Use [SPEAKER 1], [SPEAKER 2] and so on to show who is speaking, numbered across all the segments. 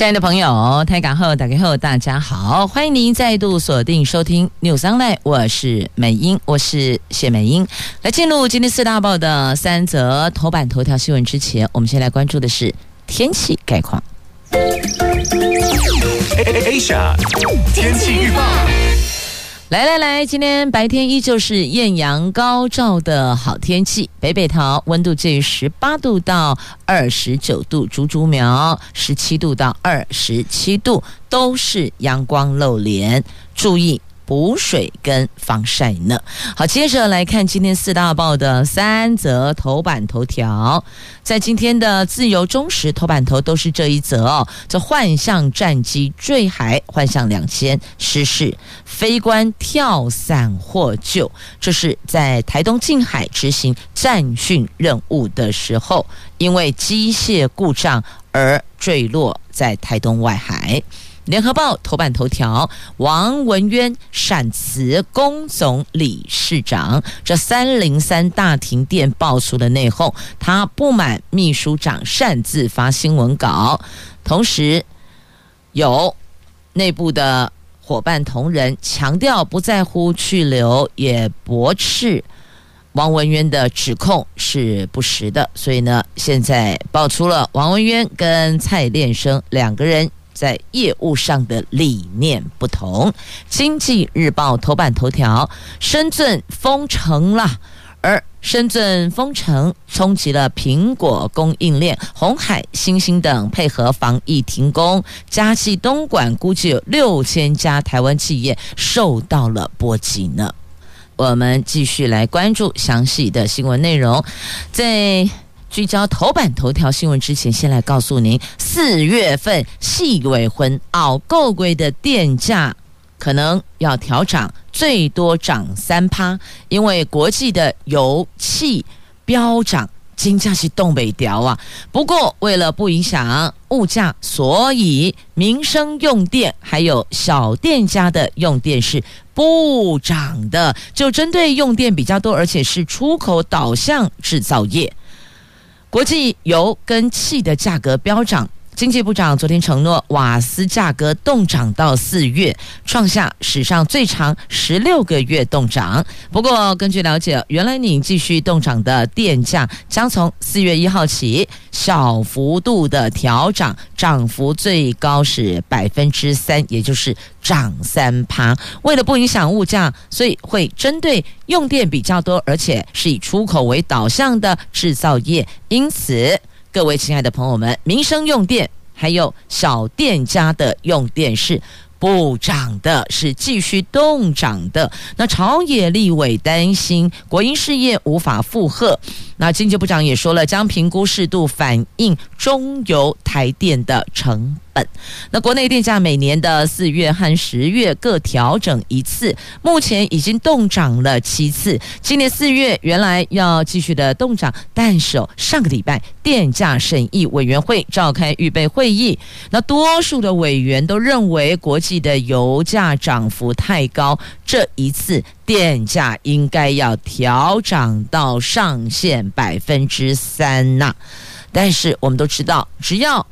[SPEAKER 1] 亲爱的朋友，台港后打开后，大家好，欢迎您再度锁定收听 News Online，我是美英，我是谢美英。来进入今天四大报的三则头版头条新闻之前，我们先来关注的是天气概况。
[SPEAKER 2] Asia 天气预报。
[SPEAKER 1] 来来来，今天白天依旧是艳阳高照的好天气，北北桃温度介于十八度到二十九度，竹竹苗十七度到二十七度，都是阳光露脸，注意。补水跟防晒呢？好，接着来看今天四大报的三则头版头条。在今天的自由中时头版头都是这一则哦。这幻象战机坠海，幻象两千失事，飞官跳伞获救。这是在台东近海执行战训任务的时候，因为机械故障而坠落在台东外海。联合报头版头条：王文渊闪辞工总理事长。这三零三大停电爆出的内讧，他不满秘书长擅自发新闻稿，同时有内部的伙伴同仁强调不在乎去留，也驳斥王文渊的指控是不实的。所以呢，现在爆出了王文渊跟蔡练生两个人。在业务上的理念不同，《经济日报》头版头条：深圳封城了，而深圳封城冲击了苹果供应链，红海、欣兴等配合防疫停工，嘉义、东莞估计有六千家台湾企业受到了波及呢。我们继续来关注详细的新闻内容，在。聚焦头版头条新闻之前，先来告诉您，四月份四月份熬够贵的电价可能要调涨，最多涨三趴，因为国际的油气飙涨，金价是东北调啊。不过为了不影响物价，所以民生用电还有小店家的用电是不涨的，就针对用电比较多，而且是出口导向制造业。国际油跟气的价格飙涨。经济部长昨天承诺，瓦斯价格冻涨到四月，创下史上最长十六个月冻涨。不过，根据了解，原来你继续冻涨的电价将从四月一号起小幅度的调涨，涨幅最高是百分之三，也就是涨三趴。为了不影响物价，所以会针对用电比较多，而且是以出口为导向的制造业。因此。各位亲爱的朋友们，民生用电还有小店家的用电是不涨的，是继续动涨的。那朝野立委担心国营事业无法负荷。那经济部长也说了，将评估适度反映中油台电的成本。那国内电价每年的四月和十月各调整一次，目前已经动涨了七次。今年四月原来要继续的动涨，但是上个礼拜电价审议委员会召开预备会议，那多数的委员都认为国际的油价涨幅太高，这一次。电价应该要调涨到上限百分之三呐，但是我们都知道，只要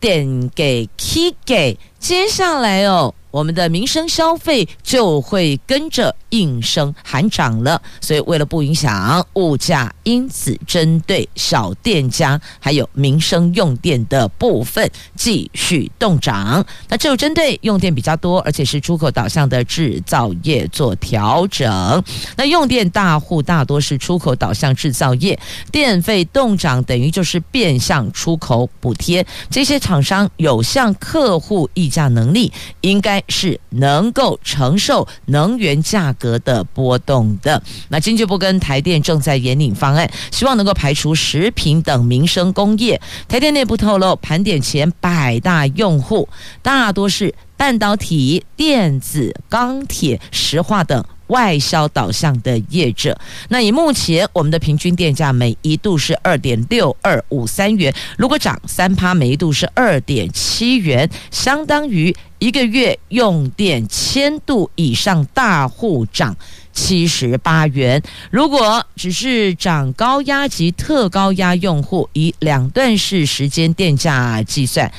[SPEAKER 1] 点给 K 给，接下来哦。我们的民生消费就会跟着应声喊涨了，所以为了不影响物价，因此针对小店家还有民生用电的部分继续动涨。那只有针对用电比较多，而且是出口导向的制造业做调整。那用电大户大多是出口导向制造业，电费动涨等于就是变相出口补贴。这些厂商有向客户议价能力，应该。是能够承受能源价格的波动的。那经济部跟台电正在研拟方案，希望能够排除食品等民生工业。台电内部透露，盘点前百大用户，大多是半导体、电子、钢铁、石化等外销导向的业者。那以目前我们的平均电价每一度是二点六二五三元，如果涨三趴，每一度是二点七元，相当于一个月用电千度以上大户涨七十八元。如果只是涨高压及特高压用户，以两段式时间电价计算。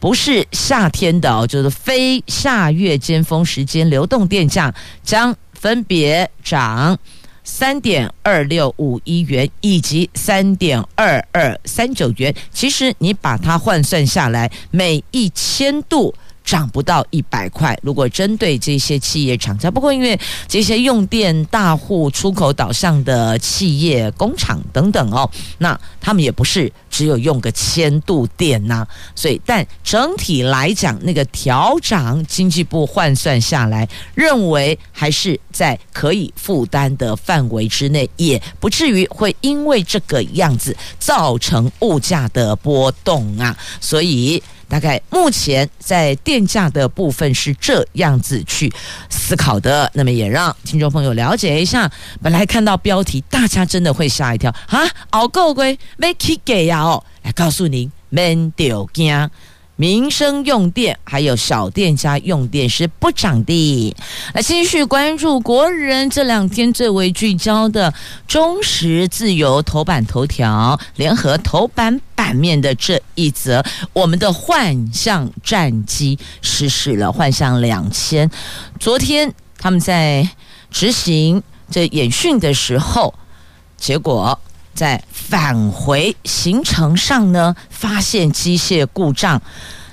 [SPEAKER 1] 不是夏天的哦，就是非夏月尖峰时间，流动电价将分别涨三点二六五一元以及三点二二三九元。其实你把它换算下来，每一千度。涨不到一百块。如果针对这些企业厂家，不过因为这些用电大户、出口导向的企业、工厂等等哦，那他们也不是只有用个千度电呐、所以，但整体来讲，那个调涨，经济部换算下来，认为还是在可以负担的范围之内，也不至于会因为这个样子造成物价的波动啊。所以。大概目前在电价的部分是这样子去思考的，那么也让听众朋友了解一下。本来看到标题，大家真的会吓一跳啊！熬够龟没起给呀哦，来告诉您，免丢惊。民生用电还有小店家用电是不涨的。来继续关注国人这两天最为聚焦的中时自由头版头条联合头版版面的这一则，我们的幻象战机实施了幻象两千。昨天他们在执行这演训的时候，结果在返回行程上呢，发现机械故障。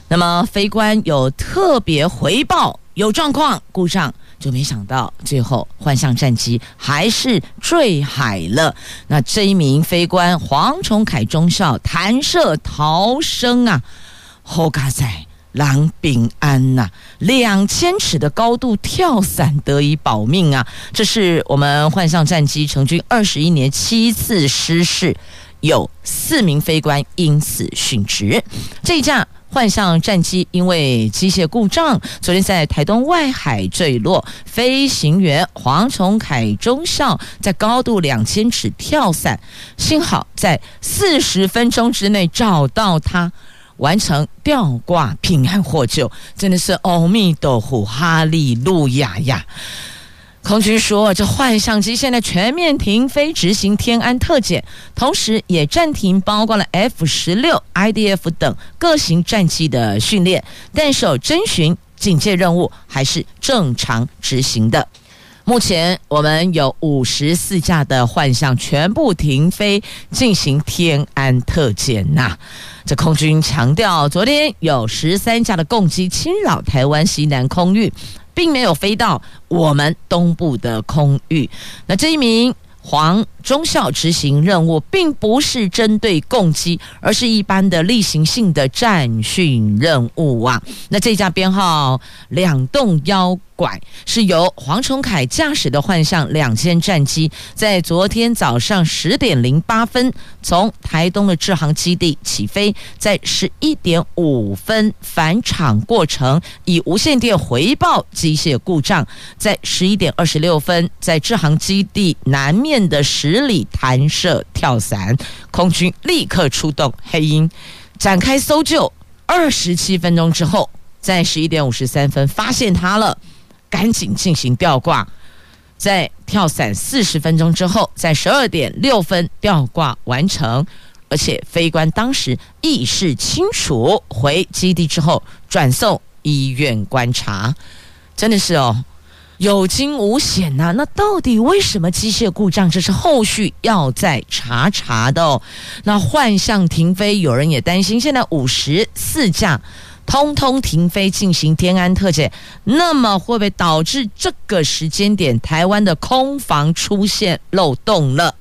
[SPEAKER 1] 那么飞官有特别回报有状况故障，就没想到最后幻象战机还是坠海了。那这一名飞官黄崇凯中校弹射逃生啊，好嘎仔。狼平安呐，两千尺的高度跳伞得以保命啊！这是我们幻象战机成军二十一年七次失事，有四名飞官因此殉职。这一架幻象战机因为机械故障，昨天在台东外海坠落，飞行员黄崇凯中校在高度两千尺跳伞，幸好在四十分钟之内找到他。完成吊挂平安获救，真的是阿弥陀佛，哈利路亚呀！空军说，这幻象机现在全面停飞执行天安特检，同时也暂停包括了 F 十六、IDF 等各型战机的训练，但受侦巡警戒任务还是正常执行的。目前我们有五十四架的幻象全部停飞进行天安特检呐。这空军强调，昨天有十三架的共机侵扰台湾西南空域，并没有飞到我们东部的空域。那这一名黄中校执行任务，并不是针对共机，而是一般的例行性的战训任务啊。那这架编号两洞幺。是由黄崇凯驾驶的幻象两千战机，在昨天早上十点零八分从台东的志航基地起飞，在十一点五分返场过程以无线电回报机械故障，在十一点二十六分在志航基地南面的十里弹射跳伞，空军立刻出动黑鹰展开搜救，二十七分钟之后，在十一点五十三分发现他了。赶紧进行吊挂，在跳伞四十分钟之后，在十二点六分吊挂完成，而且飞官当时意识清楚，回基地之后转送医院观察，真的是哦，有惊无险呐、那到底为什么机械故障？这是后续要再查查的哦。那幻象停飞，有人也担心，现在五十四架。通通停飞进行天安特检，那么会不会导致这个时间点台湾的空防出现漏洞了？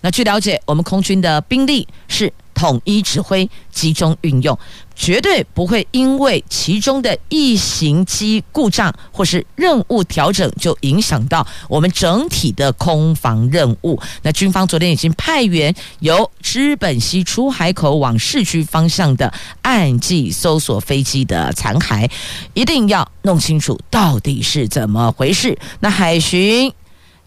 [SPEAKER 1] 那据了解，我们空军的兵力是统一指挥，集中运用，绝对不会因为其中的一型机故障或是任务调整就影响到我们整体的空防任务。那军方昨天已经派员由知本溪出海口往市区方向的岸际搜索飞机的残骸，一定要弄清楚到底是怎么回事。那海巡。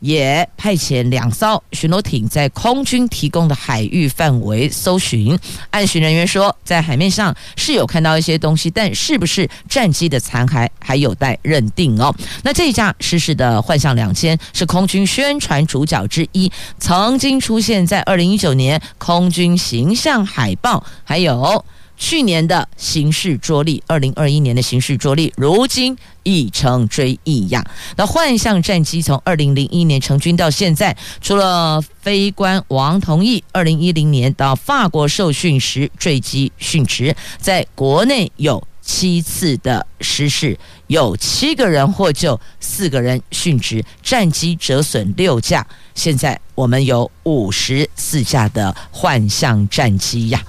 [SPEAKER 1] 也派遣两艘巡逻艇在空军提供的海域范围搜寻。岸巡人员说，在海面上是有看到一些东西，但是不是战机的残骸还有待认定哦。那这一架失事的幻象两千是空军宣传主角之一，曾经出现在二零一九年空军形象海报，还有。去年的行事着力，二零二一年的行事着力，如今已成追忆呀。那幻象战机从二零零一年成军到现在，除了飞官王同义二零一零年到法国受训时坠机殉职，在国内有七次的失事，有七个人获救，四个人殉职，战机折损六架。现在我们有五十四架的幻象战机呀。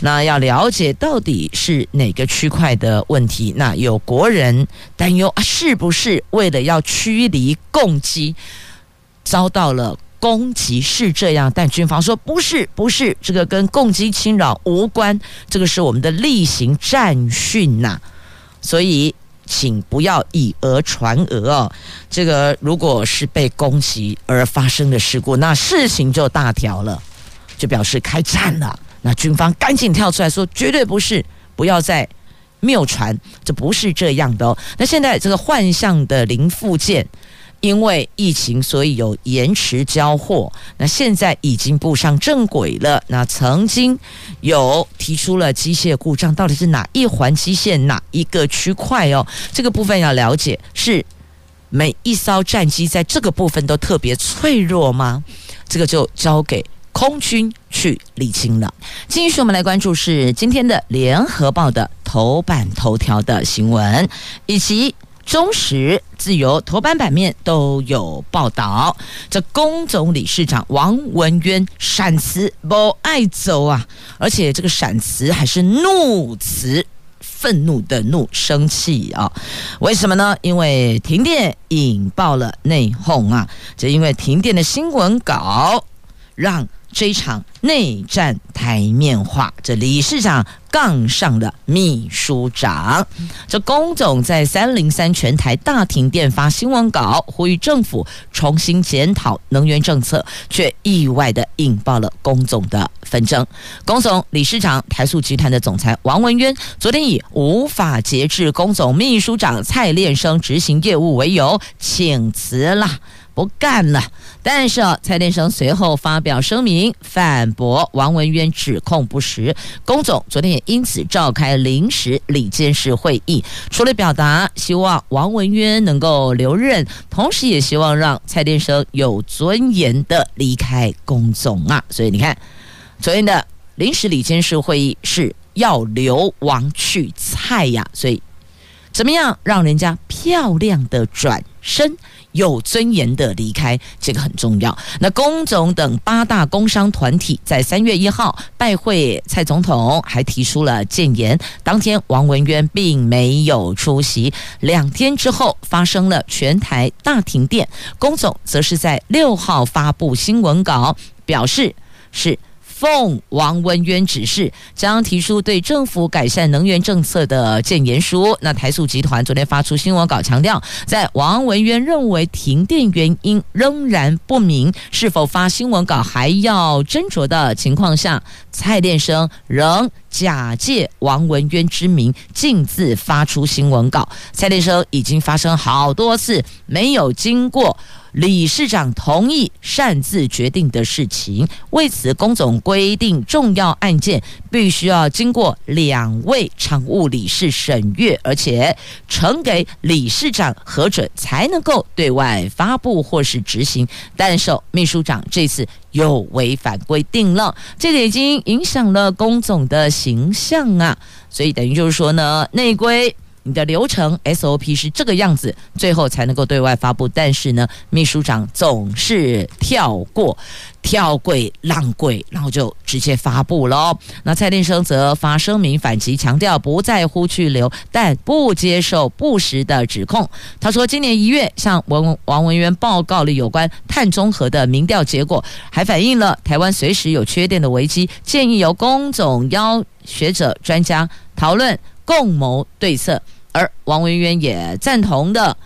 [SPEAKER 1] 那要了解到底是哪个区块的问题？那有国人担忧啊，是不是为了要驱离共机，遭到了攻击？是这样，但军方说不是，不是，这个跟共机侵扰无关，这个是我们的例行战训呐。所以，请不要以讹传讹哦。这个如果是被攻击而发生的事故，那事情就大条了，就表示开战了。那军方赶紧跳出来说，绝对不是，不要再谬传，这不是这样的哦。那现在这个幻象的零附件，因为疫情，所以有延迟交货。那现在已经步上正轨了。那曾经有提出了机械故障，到底是哪一环机械哪一个区块哦？这个部分要了解，是每一艘战机在这个部分都特别脆弱吗？这个就交给。空军去理清了。继续，我们来关注是今天的《联合报》的头版头条的新闻，以及中时、自由头版版面都有报道。这工总理事长王文渊闪辞不爱走啊，而且这个闪辞还是怒辞，愤怒的怒，生气啊！为什么呢？因为停电引爆了内讧啊！这因为停电的新闻稿让。这场内战台面化，这理事长杠上了秘书长。这工总在三零三全台大停电发新闻稿，呼吁政府重新检讨能源政策，却意外的引爆了工总的纷争。工总理事长台塑集团的总裁王文渊，昨天以无法节制工总秘书长蔡练生执行业务为由，请辞了。不干了，但是啊蔡练生随后发表声明反驳王文渊指控不实。龚总昨天也因此召开临时理监事会议，除了表达希望王文渊能够留任，同时也希望让蔡练生有尊严的离开龚总啊。所以你看，昨天的临时理监事会议是要留王去蔡呀，所以怎么样让人家漂亮的转身？有尊严的离开，这个很重要。那工总等八大工商团体在三月一号拜会蔡总统，还提出了建言。当天王文渊并没有出席。两天之后发生了全台大停电，工总则是在六号发布新闻稿，表示是。奉王文渊指示，将提出对政府改善能源政策的建言书。那台塑集团昨天发出新闻稿，强调，在王文渊认为停电原因仍然不明，是否发新闻稿还要斟酌的情况下，蔡炼生仍假借王文渊之名，径自发出新闻稿。蔡炼生已经发生好多次没有经过。理事长同意擅自决定的事情，为此工总规定重要案件必须要经过两位常务理事审阅，而且呈给理事长核准才能够对外发布或是执行。但是秘书长这次又违反规定了，这个已经影响了工总的形象啊！所以等于就是说呢，内规。你的流程 SOP 是这个样子，最后才能够对外发布。但是呢，秘书长总是跳过。跳轨浪轨，然后就直接发布了。那蔡天生则发声明反击，强调不在乎去留，但不接受不实的指控。他说，今年一月向文王文渊报告了有关碳中和的民调结果，还反映了台湾随时有缺电的危机，建议由工总邀学者专家讨论共谋对策，而王文渊也赞同的。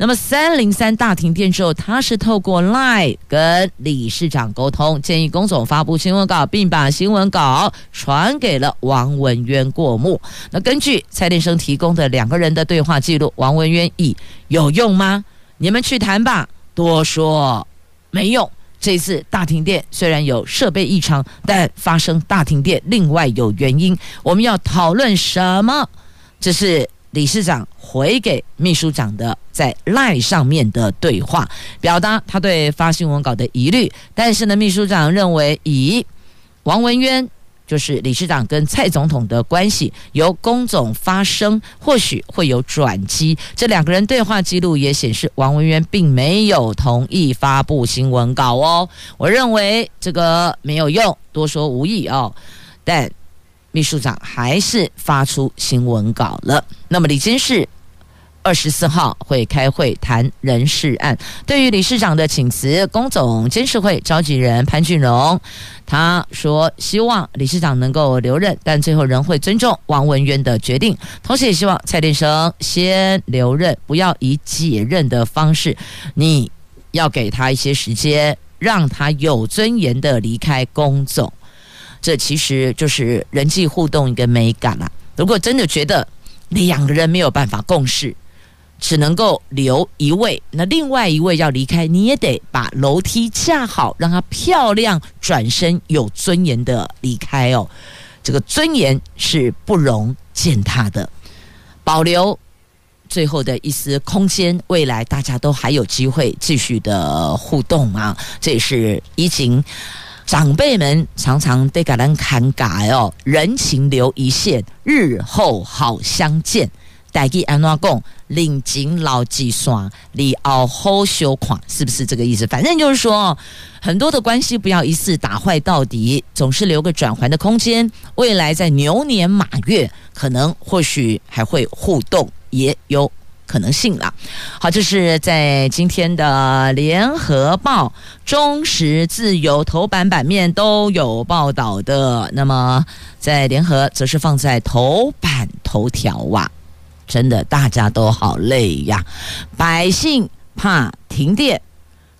[SPEAKER 1] 那么三零三大停电之后，他是透过 LINE 跟理事长沟通，建议龚总发布新闻稿，并把新闻稿传给了王文渊过目。那根据蔡天生提供的两个人的对话记录，王文渊以有用吗？你们去谈吧。多说没用。这次大停电虽然有设备异常，但发生大停电另外有原因，我们要讨论什么？这是。理事长回给秘书长的在 LINE 上面的对话，表达他对发新闻稿的疑虑。但是呢，秘书长认为以王文渊就是理事长跟蔡总统的关系，由工总发声，或许会有转机。这两个人对话记录也显示，王文渊并没有同意发布新闻稿哦。我认为这个没有用，多说无益哦。但秘书长还是发出新闻稿了。那么，李监事二十四号会开会谈人事案。对于理事长的请辞，工总监事会召集人潘俊荣他说，希望理事长能够留任，但最后仍会尊重王文渊的决定。同时，也希望蔡天生先留任，不要以解任的方式。你要给他一些时间，让他有尊严的离开工总。这其实就是人际互动一个美感了。如果真的觉得两个人没有办法共事，只能够留一位，那另外一位要离开，你也得把楼梯架好，让他漂亮转身，有尊严的离开哦。这个尊严是不容践踏的，保留最后的一丝空间，未来大家都还有机会继续的互动啊。这也是怡情。长辈们常常得给人看改哦，人情留一线，日后好相见。代替安怎讲，领紧老计算，你熬好修款，是不是这个意思？反正就是说，很多的关系不要一次打坏到底，总是留个转圜的空间。未来在牛年马月，可能或许还会互动，也有。可能性了。好，这是在今天的联合报、中时、自由头版版面都有报道的。那么在联合，则是放在头版头条哇！真的，大家都好累呀。百姓怕停电，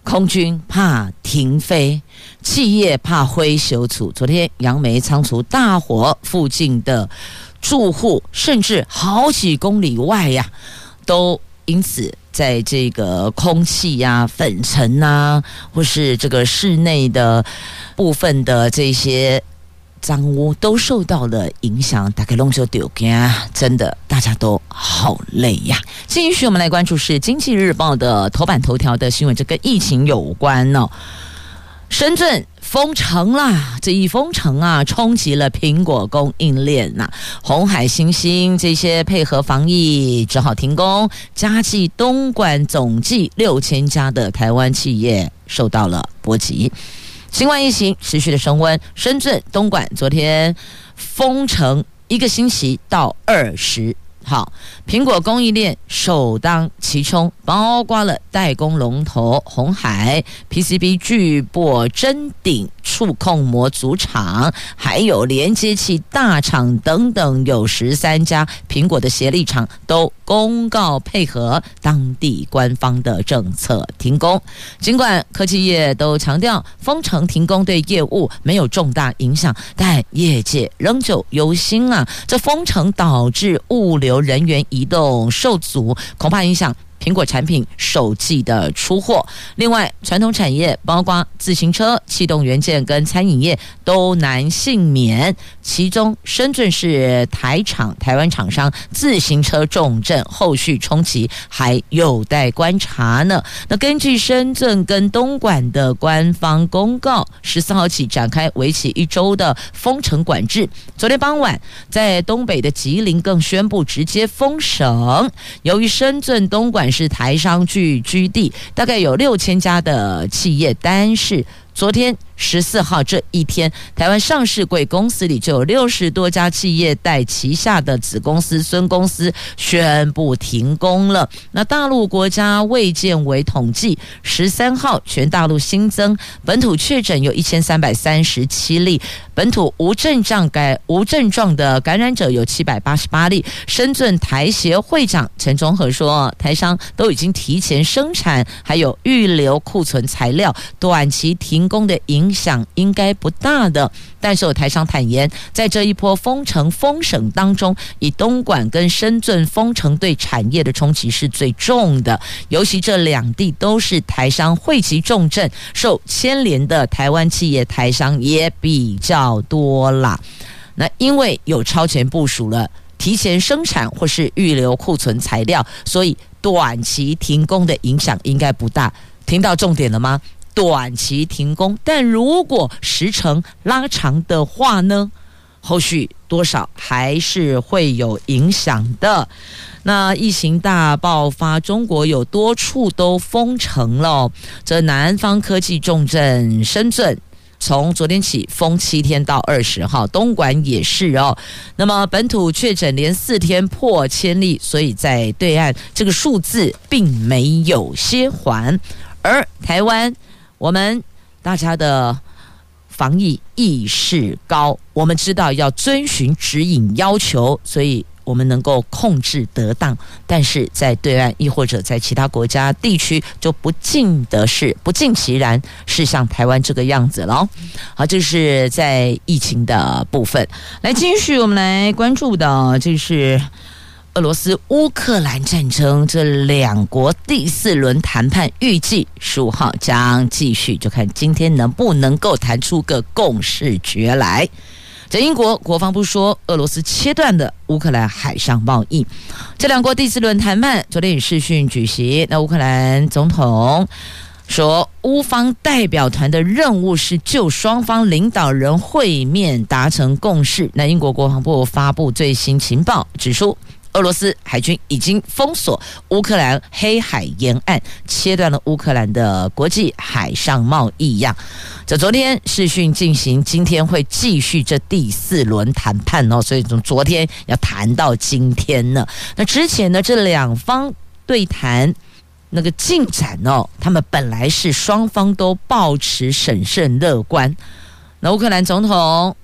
[SPEAKER 1] 空军怕停飞，企业怕灰修处。昨天杨梅仓储大火，附近的住户甚至好几公里外呀。都因此，在这个空气呀、粉尘呐，或是这个室内的部分的这些脏污，都受到了影响。大概龙舟丢啊，真的大家都好累呀。继续，我们来关注是《经济日报》的头版头条的新闻，这跟疫情有关哦。深圳。封城啦！这一封城啊，冲击了苹果供应链呐、啊。鸿海、新星这些配合防疫，只好停工。嘉记、东莞总计六千家的台湾企业受到了波及。新冠疫情持续的升温，深圳、东莞昨天封城一个星期到二十。好，苹果供应链首当其冲，包括了代工龙头鸿海、PCB 巨擘臻鼎、触控模组厂，还有连接器大厂等等，有十三家苹果的协力厂都公告配合当地官方的政策停工。尽管科技业都强调封城停工对业务没有重大影响，但业界仍旧忧心啊！这封城导致物流人员移动受阻，恐怕影响苹果产品、手机的出货。另外，传统产业包括自行车、气动元件跟餐饮业都难幸免。其中，深圳是台厂、台湾厂商自行车重镇，后续冲击还有待观察呢。那根据深圳跟东莞的官方公告，十四号起展开为期一周的封城管制。昨天傍晚，在东北的吉林更宣布直接封省。由于深圳、东莞是台商聚居地，大概有六千家的企业，但是昨天。十四号这一天，台湾上市贵公司里就有六十多家企业带旗下的子公司、孙公司宣布停工了。那大陆国家卫健委统计，十三号全大陆新增本土确诊有一千三百三十七例，本土无症状感无症状的感染者有七百八十八例。深圳台协会长陈忠和说，台商都已经提前生产，还有预留库存材料，短期停工的影。响应该不大的，但是有台商坦言，在这一波封城封省当中，以东莞跟深圳封城对产业的冲击是最重的，尤其这两地都是台商汇集重镇，受牵连的台湾企业台商也比较多啦。那因为有超前部署了，提前生产或是预留库存材料，所以短期停工的影响应该不大。听到重点了吗？短期停工，但如果时程拉长的话呢，后续多少还是会有影响的。那疫情大爆发，中国有多处都封城了。这南方科技重镇深圳，从昨天起封七天到二十号，东莞也是哦。那么本土确诊连四天破千例，所以在对岸这个数字并没有歇缓，而台湾。我们大家的防疫意识高，我们知道要遵循指引要求，所以我们能够控制得当。但是在对岸，亦或者在其他国家地区，就不尽得是不尽其然是像台湾这个样子了。好，这是在疫情的部分。来，继续我们来关注的，就是。俄罗斯乌克兰战争，这两国第四轮谈判预计十五号将继续，就看今天能不能够谈出个共识决来。在英国国防部说，俄罗斯切断的乌克兰海上贸易。这两国第四轮谈判昨天以视讯举行，那乌克兰总统说，乌方代表团的任务是就双方领导人会面达成共识。那英国国防部发布最新情报，指出。俄罗斯海军已经封锁乌克兰黑海沿岸，切断了乌克兰的国际海上贸易。样，这昨天视讯进行，今天会继续这第四轮谈判哦。所以从昨天要谈到今天呢。那之前呢，这两方对谈那个进展哦，他们本来是双方都抱持审慎乐观。那乌克兰总统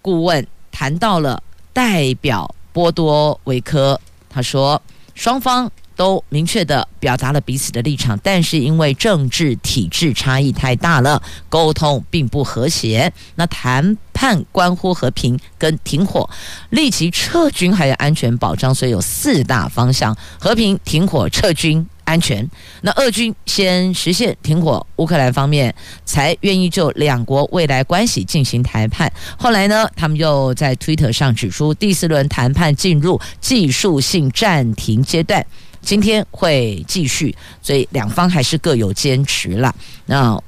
[SPEAKER 1] 顾问谈到了代表。波多维科他说，双方都明确的表达了彼此的立场，但是因为政治体制差异太大了，沟通并不和谐。那谈判关乎和平跟停火、立即撤军还有安全保障，所以有四大方向：和平、停火、撤军。安全。那俄军先实现停火，乌克兰方面才愿意就两国未来关系进行谈判。后来呢，他们又在推特上指出，第四轮谈判进入技术性暂停阶段，今天会继续，所以两方还是各有坚持了。那。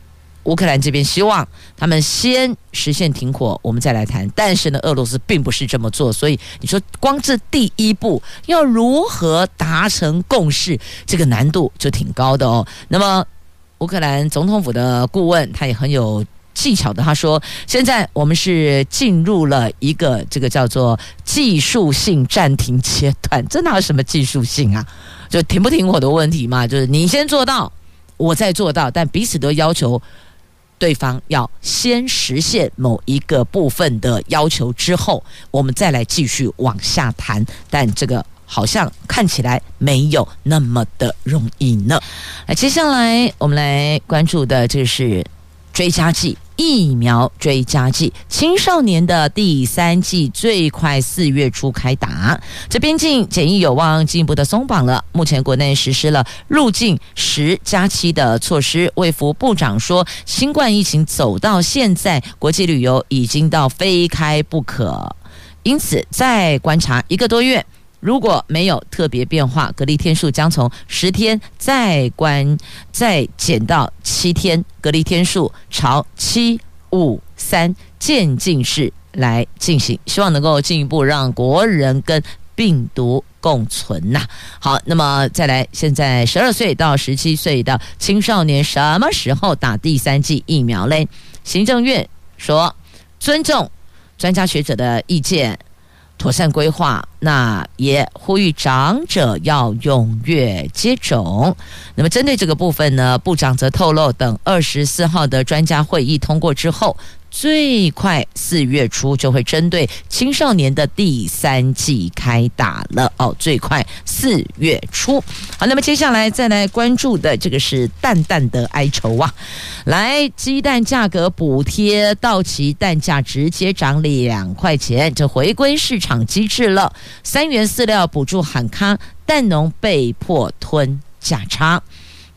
[SPEAKER 1] 乌克兰这边希望他们先实现停火，我们再来谈。但是呢，俄罗斯并不是这么做，所以你说光这第一步要如何达成共识，这个难度就挺高的哦。那么，乌克兰总统府的顾问他也很有技巧的，他说：“现在我们是进入了一个这个叫做技术性暂停阶段，这哪有什么技术性啊？就停不停火的问题嘛，就是你先做到，我再做到，但彼此都要求。”对方要先实现某一个部分的要求之后，我们再来继续往下谈。但这个好像看起来没有那么的容易呢。那接下来我们来关注的就是追加剂。疫苗追加剂，青少年的第三剂最快四月初开打。这边境检疫有望进一步的松绑了。目前国内实施了入境十加七的措施。卫福部长说，新冠疫情走到现在，国际旅游已经到非开不可，因此再观察一个多月。如果没有特别变化，隔离天数将从十天再关再减到七天，隔离天数朝七五三渐进式来进行，希望能够进一步让国人跟病毒共存呐。好，那么再来，现在十二岁到十七岁的青少年什么时候打第三剂疫苗嘞？行政院说尊重专家学者的意见。妥善规划，那也呼吁长者要踊跃接种。那么针对这个部分呢，部长则透露，等二十四号的专家会议通过之后。最快四月初就会针对青少年的第三季开打了哦，最快四月初。好，那么接下来再来关注的这个是蛋蛋的哀愁啊，来，鸡蛋价格补贴到期，蛋价直接涨两块钱，这回归市场机制了。三元饲料补助喊卡，蛋农被迫吞价差。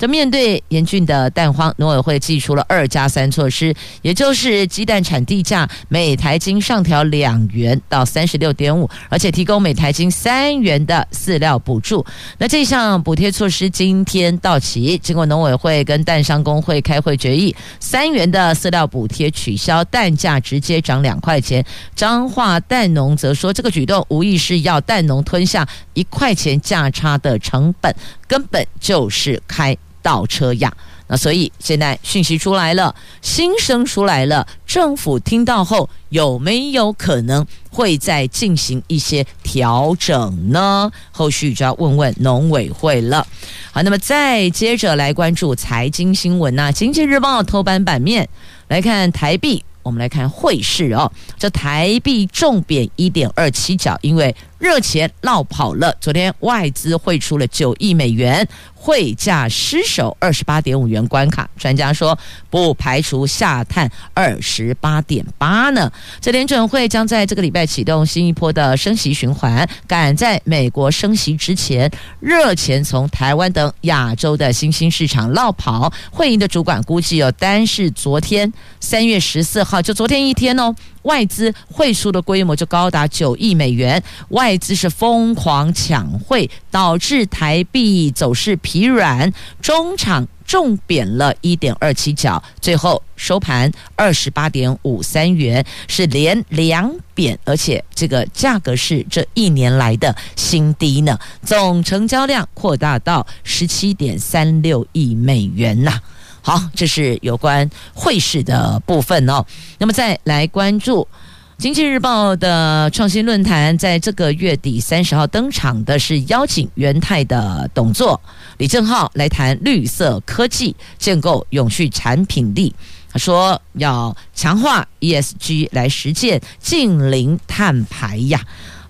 [SPEAKER 1] 这面对严峻的蛋荒，农委会祭出了二加三措施，也就是鸡蛋产地价每台斤上调两元到三十六点五，而且提供每台斤三元的饲料补助。那这项补贴措施今天到期，经过农委会跟蛋商工会开会决议，三元的饲料补贴取消，蛋价直接涨两块钱。彰化蛋农则说，这个举动无疑是要蛋农吞下一块钱价差的成本，根本就是开。倒车呀！那所以现在讯息出来了，心声出来了，政府听到后有没有可能会再进行一些调整呢？后续就要问问农委会了。好，那么再接着来关注财经新闻呐，《经济日报》头版版面来看台币，我们来看汇市哦，这台币重贬一点二七角，因为热钱落跑了。昨天外资汇出了九亿美元。汇价失守二十八点五元关卡，专家说不排除下探二十八点八呢。这联准会将在这个礼拜启动新一波的升息循环，赶在美国升息之前，热钱从台湾等亚洲的新兴市场落跑。汇银的主管估计，有单是昨天三月十四号，就昨天一天哦。外资汇出的规模就高达九亿美元，外资是疯狂抢汇，导致台币走势疲软，中场重贬了一点二七角，最后收盘二十八点五三元，是连两贬，而且这个价格是这一年来的新低呢。总成交量扩大到十七点三六亿美元呐。好，这是有关汇市的部分哦。那么再来关注《经济日报》的创新论坛，在这个月底三十号登场的是邀请元太的董座李正浩来谈绿色科技，建构永续产品力。他说要强化 ESG 来实践净零碳排呀。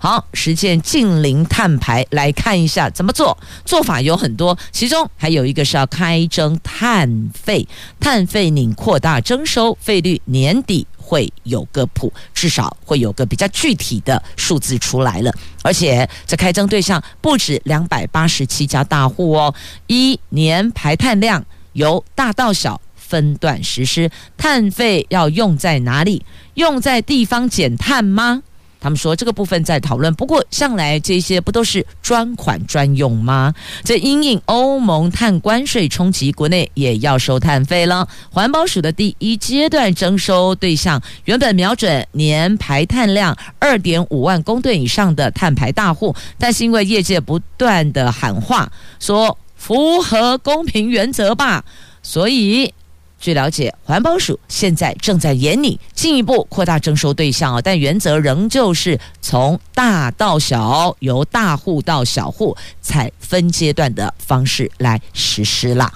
[SPEAKER 1] 好，实践近零碳排，来看一下怎么做。做法有很多，其中还有一个是要开征碳费，碳费你扩大征收费率，年底会有个谱，至少会有个比较具体的数字出来了。而且这开征对象不止两百八十七家大户哦，一年排碳量由大到小分段实施，碳费要用在哪里？用在地方减碳吗？他们说这个部分在讨论，不过向来这些不都是专款专用吗？这因应欧盟碳关税冲击，国内也要收碳费了。环保署的第一阶段征收对象原本瞄准年排碳量二点五万公吨以上的碳排大户，但是因为业界不断的喊话，说符合公平原则吧，所以。据了解，环保署现在正在研拟进一步扩大征收对象，但原则仍旧是从大到小，由大户到小户，采分阶段的方式来实施啦。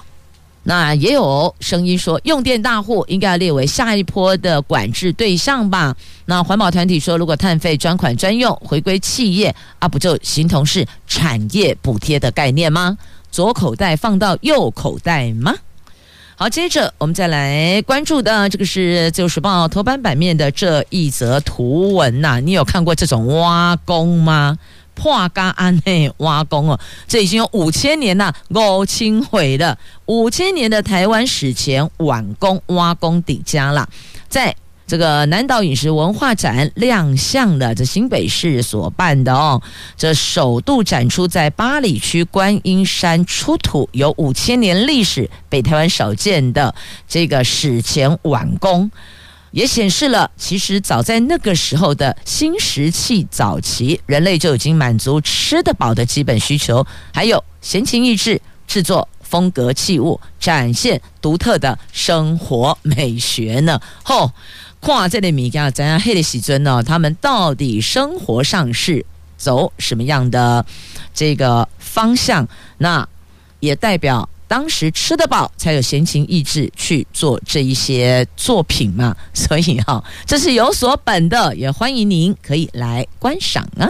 [SPEAKER 1] 那也有声音说，用电大户应该要列为下一波的管制对象吧？那环保团体说，如果碳费专款专用回归企业，啊，不就形同是产业补贴的概念吗？左口袋放到右口袋吗？好，接着我们再来关注的这个是《自由时报》头版版面的这一则图文呐、你有看过这种挖工吗？破嘎安内挖工哦，这已经有五千年呐，五千回的五千年的台湾史前碗工挖工底家了，在。这个南岛饮食文化展亮相了，这新北市所办的哦，这首度展出在八里区观音山出土有五千年历史、北台湾少见的这个史前碗工，也显示了其实早在那个时候的新石器早期，人类就已经满足吃得饱的基本需求，还有闲情逸致制作风格器物，展现独特的生活美学呢。吼！跨这类米家咱样黑的喜尊呢？他们到底生活上是走什么样的这个方向？那也代表当时吃得饱，才有闲情逸致去做这一些作品嘛。所以哈，这是有所本的，也欢迎您可以来观赏啊。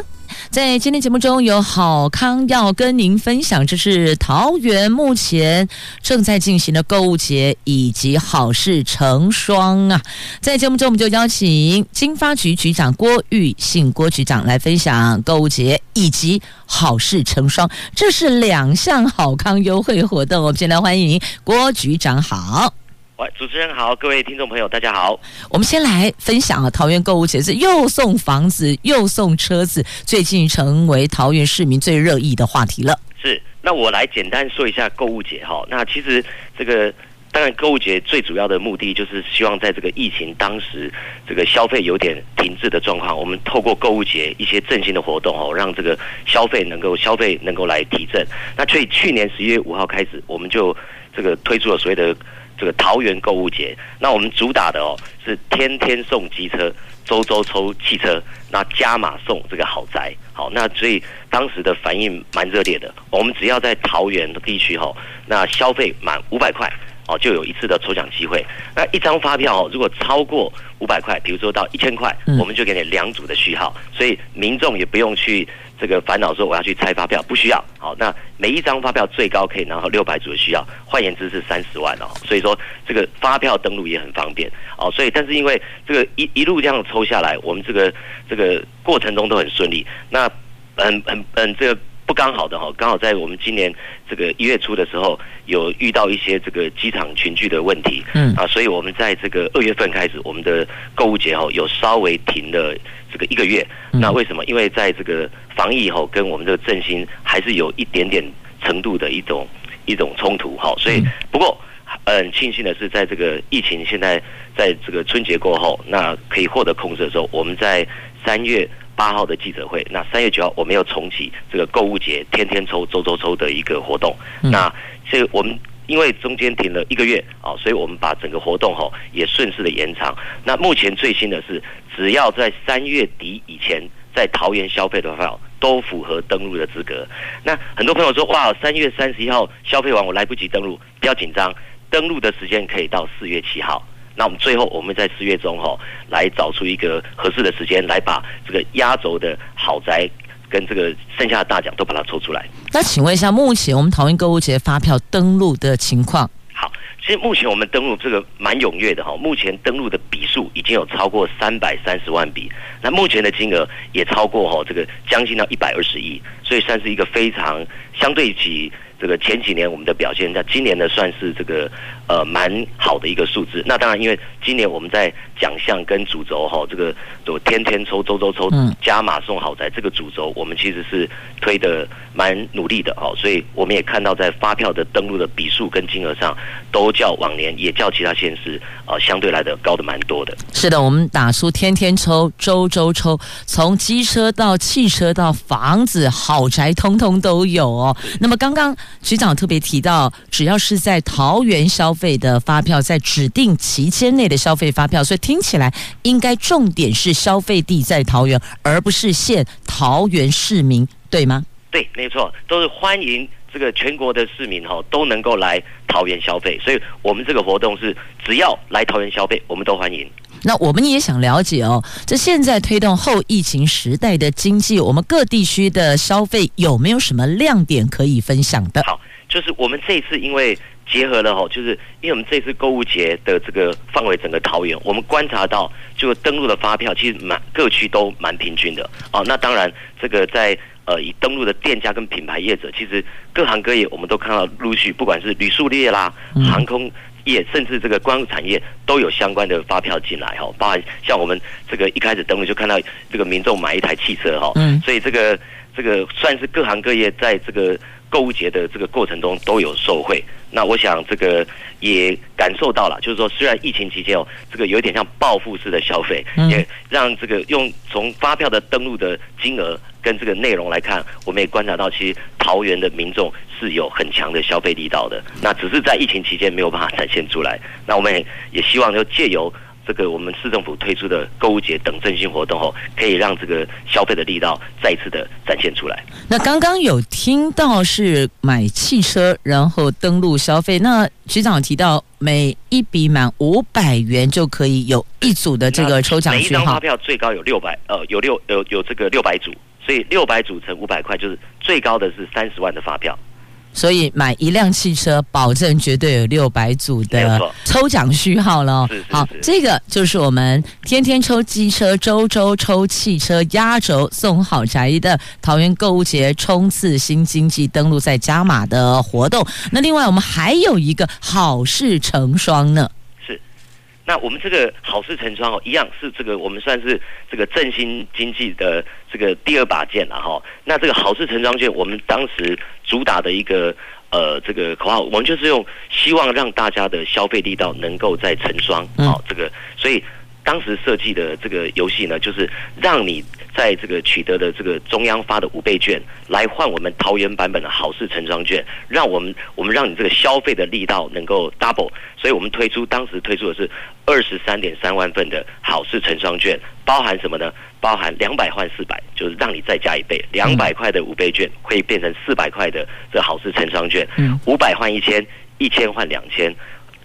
[SPEAKER 1] 在今天节目中有好康要跟您分享，这是桃园目前正在进行的购物节以及好事成双啊！在节目中，我们就邀请经发局局长郭玉信郭局长来分享购物节以及好事成双，这是两项好康优惠活动。我们先来欢迎郭局长，好。
[SPEAKER 3] 喂，主持人好，各位听众朋友，大家好。
[SPEAKER 1] 我们先来分享啊，桃园购物节是又送房子又送车子，最近成为桃园市民最热议的话题了。
[SPEAKER 3] 是，那我来简单说一下购物节哈。那其实这个当然购物节最主要的目的就是希望在这个疫情当时这个消费有点停滞的状况，我们透过购物节一些振兴的活动哦，让这个消费能够消费能够来提振。那所以去年十一月五号开始，我们就这个推出了所谓的。这个桃园购物节，那我们主打的哦是天天送机车，周周抽汽车，那加码送这个豪宅。好，那所以当时的反应蛮热烈的。我们只要在桃园地区哈，那消费满五百块哦，就有一次的抽奖机会。那一张发票哦，如果超过五百块，比如说到一千块，我们就给你两组的序号，所以民众也不用去。这个烦恼说我要去拆发票，不需要。好，那每一张发票最高可以拿到六百组的需要，换言之是三十万哦。所以说这个发票登录也很方便哦。所以但是因为这个一一路这样抽下来，我们这个这个过程中都很顺利。那很很嗯，这个不刚好的哈，刚好在我们今年这个一月初的时候有遇到一些这个机场群聚的问题，嗯啊，所以我们在这个二月份开始，我们的购物节哈有稍微停了。这个一个月，那为什么？因为在这个防疫后，跟我们这个振兴还是有一点点程度的一种一种冲突哈。所以，不过很庆幸的是，在这个疫情现在在这个春节过后，那可以获得控制的时候，我们在三月八号的记者会，那三月九号我们又重启这个购物节天天抽、周周抽的一个活动。那这个我们。因为中间停了一个月啊，所以我们把整个活动吼也顺势的延长。那目前最新的是，只要在三月底以前在桃园消费的话，都符合登录的资格。那很多朋友说，哇，三月三十一号消费完我来不及登录，不要紧张，登录的时间可以到四月七号。那我们最后我们在四月中哈来找出一个合适的时间，来把这个压轴的豪宅。跟这个剩下的大奖都把它抽出来。
[SPEAKER 1] 那请问一下，目前我们桃园购物节发票登录的情况？
[SPEAKER 3] 好，其实目前我们登录这个蛮踊跃的哈，目前登录的笔数已经有超过三百三十万笔，那目前的金额也超过哈这个将近到一百二十亿，所以算是一个非常相对起。这个前几年我们的表现，在今年呢算是这个呃蛮好的一个数字。那当然，因为今年我们在奖项跟主轴哈，这个就天天抽、周周抽、加码送豪宅这个主轴，我们其实是推的蛮努力的哈。所以我们也看到，在发票的登录的笔数跟金额上，都较往年也较其他县市呃相对来的高的蛮多的。
[SPEAKER 1] 是的，我们打出天天抽、周周抽，从机车到汽车到房子、豪宅，通通都有哦。那么刚刚。局长特别提到，只要是在桃园消费的发票，在指定期间内的消费发票，所以听起来应该重点是消费地在桃园，而不是限桃园市民，对吗？
[SPEAKER 3] 对，没错，都是欢迎这个全国的市民哈都能够来桃园消费，所以我们这个活动是只要来桃园消费，我们都欢迎。
[SPEAKER 1] 那我们也想了解哦，这现在推动后疫情时代的经济，我们各地区的消费有没有什么亮点可以分享的？
[SPEAKER 3] 好，就是我们这一次因为结合了哈，就是因为我们这次购物节的这个范围整个桃园，我们观察到就登录的发票其实蛮各区都蛮平均的哦。那当然这个在呃以登录的店家跟品牌业者，其实各行各业我们都看到陆续，不管是旅宿业啦、航空业，甚至这个观光产业都有相关的发票进来哈。包含像我们这个一开始登录就看到这个民众买一台汽车哈，嗯，所以这个这个算是各行各业在这个。购物节的这个过程中都有受惠，那我想这个也感受到了，就是说虽然疫情期间哦，这个有点像报复式的消费，也让这个用从发票的登录的金额跟这个内容来看，我们也观察到，其实桃园的民众是有很强的消费力道的，那只是在疫情期间没有办法展现出来，那我们也也希望就借由。这个我们市政府推出的购物节等振兴活动后，可以让这个消费的力道再次的展现出来。
[SPEAKER 1] 那刚刚有听到是买汽车然后登录消费，那局长提到每一笔满五百元就可以有一组的这个抽奖序号。每一张
[SPEAKER 3] 发票最高有六百，呃，有六有有这个六百组，所以六百组乘五百块，就是最高的是三十万的发票。
[SPEAKER 1] 所以买一辆汽车，保证绝对有六百组的抽奖序号了。好，这个就是我们天天抽机车，周周抽汽车，压轴送好宅的桃园购物节冲刺新经济登录赛加码的活动。那另外我们还有一个好事成双呢。
[SPEAKER 3] 是，那我们这个好事成双哦，一样是这个我们算是这个振兴经济的。这个第二把剑了哈，那这个好事成双券，我们当时主打的一个呃这个口号，我们就是用希望让大家的消费力道能够再成双，好，这个所以。当时设计的这个游戏呢，就是让你在这个取得的这个中央发的五倍券，来换我们桃园版本的好事成双券，让我们我们让你这个消费的力道能够 double，所以我们推出当时推出的是二十三点三万份的好事成双券，包含什么呢？包含两百换四百，就是让你再加一倍，两百块的五倍券会变成四百块的这好事成双券，五百换一千，一千换两千。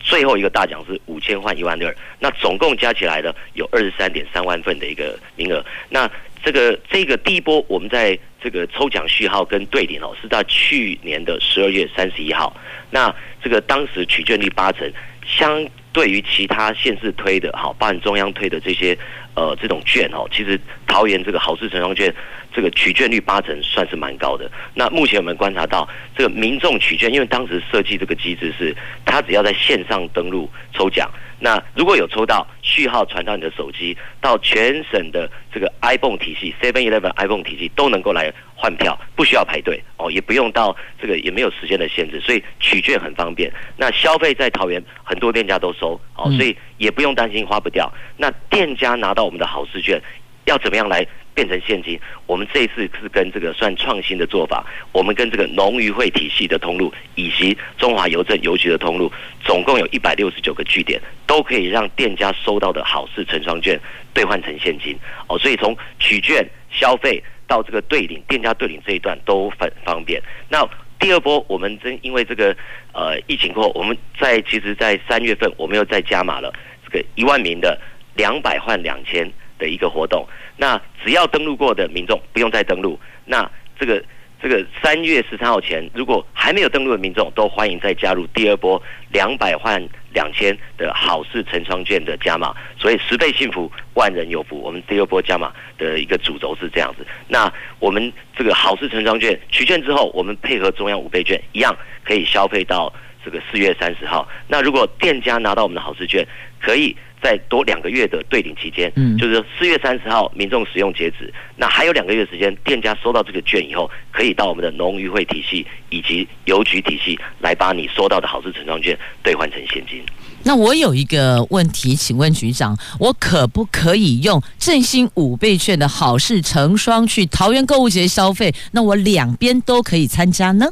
[SPEAKER 3] 最后一个大奖是五千换一万二，那总共加起来呢，有二十三点三万份的一个名额。那这个这个第一波，我们在这个抽奖序号跟对领哦，是在去年的十二月三十一号。那这个当时取券率八成，相对于其他县市推的，好，包含中央推的这些呃这种券哦，其实桃园这个好事成双券。这个取券率八成算是蛮高的。那目前我们观察到，这个民众取券，因为当时设计这个机制是，他只要在线上登录抽奖，那如果有抽到序号传到你的手机，到全省的这个 iPhone 体系，Seven Eleven iPhone 体系都能够来换票，不需要排队哦，也不用到这个也没有时间的限制，所以取券很方便。那消费在桃园很多店家都收哦，所以也不用担心花不掉。那店家拿到我们的好事券，要怎么样来？变成现金，我们这一次是跟这个算创新的做法，我们跟这个农渔会体系的通路，以及中华邮政邮局的通路，总共有一百六十九个据点，都可以让店家收到的好事成双券兑换成现金哦。所以从取券消费到这个兑领，店家兑领这一段都很方便。那第二波，我们真因为这个呃疫情过后，我们在其实，在三月份我们又再加码了这个一万名的两百换两千的一个活动。那只要登录过的民众不用再登录。那这个这个三月十三号前，如果还没有登录的民众，都欢迎再加入第二波两百换两千的好事成双券的加码。所以十倍幸福，万人有福。我们第二波加码的一个主轴是这样子。那我们这个好事成双券取券之后，我们配合中央五倍券，一样可以消费到这个四月三十号。那如果店家拿到我们的好事券，可以。在多两个月的对领期间，嗯，就是四月三十号民众使用截止，那还有两个月时间，店家收到这个券以后，可以到我们的农渔会体系以及邮局体系来把你收到的好事成双券兑换成现金。
[SPEAKER 1] 那我有一个问题，请问局长，我可不可以用振兴五倍券的好事成双去桃园购物节消费？那我两边都可以参加呢？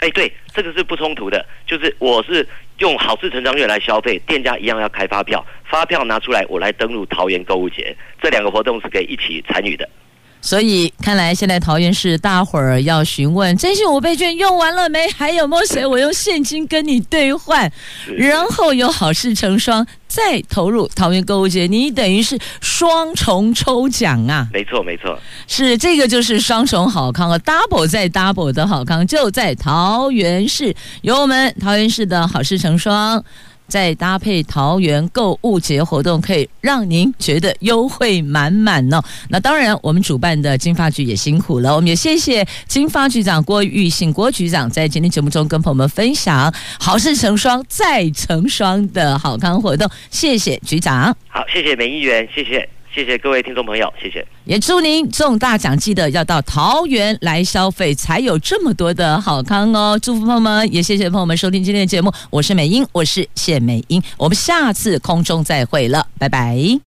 [SPEAKER 3] 哎，对，这个是不冲突的，就是我是。用好事成双券来消费，店家一样要开发票，发票拿出来，我来登录桃园购物节，这两个活动是可以一起参与的。
[SPEAKER 1] 所以看来现在桃园市大伙儿要询问，真心五倍券用完了没？还有没有谁？我用现金跟你兑换，然后有好事成双，再投入桃园购物节，你等于是双重抽奖啊！
[SPEAKER 3] 没错，没错，
[SPEAKER 1] 是这个就是双重好康啊，double 再 double 的好康就在桃园市，有我们桃园市的好事成双。再搭配桃园购物节活动，可以让您觉得优惠满满哦。那当然，我们主办的金发局也辛苦了，我们也谢谢金发局长郭玉信郭局长在今天节目中跟朋友们分享好事成双再成双的好康活动。谢谢局长，
[SPEAKER 3] 好，谢谢梅议员，谢谢。谢谢各位听众朋友，谢谢。
[SPEAKER 1] 也祝您中大奖，记得要到桃园来消费，才有这么多的好康哦！祝福朋友们，也谢谢朋友们收听今天的节目。我是美英，我是谢美英，我们下次空中再会了，拜拜。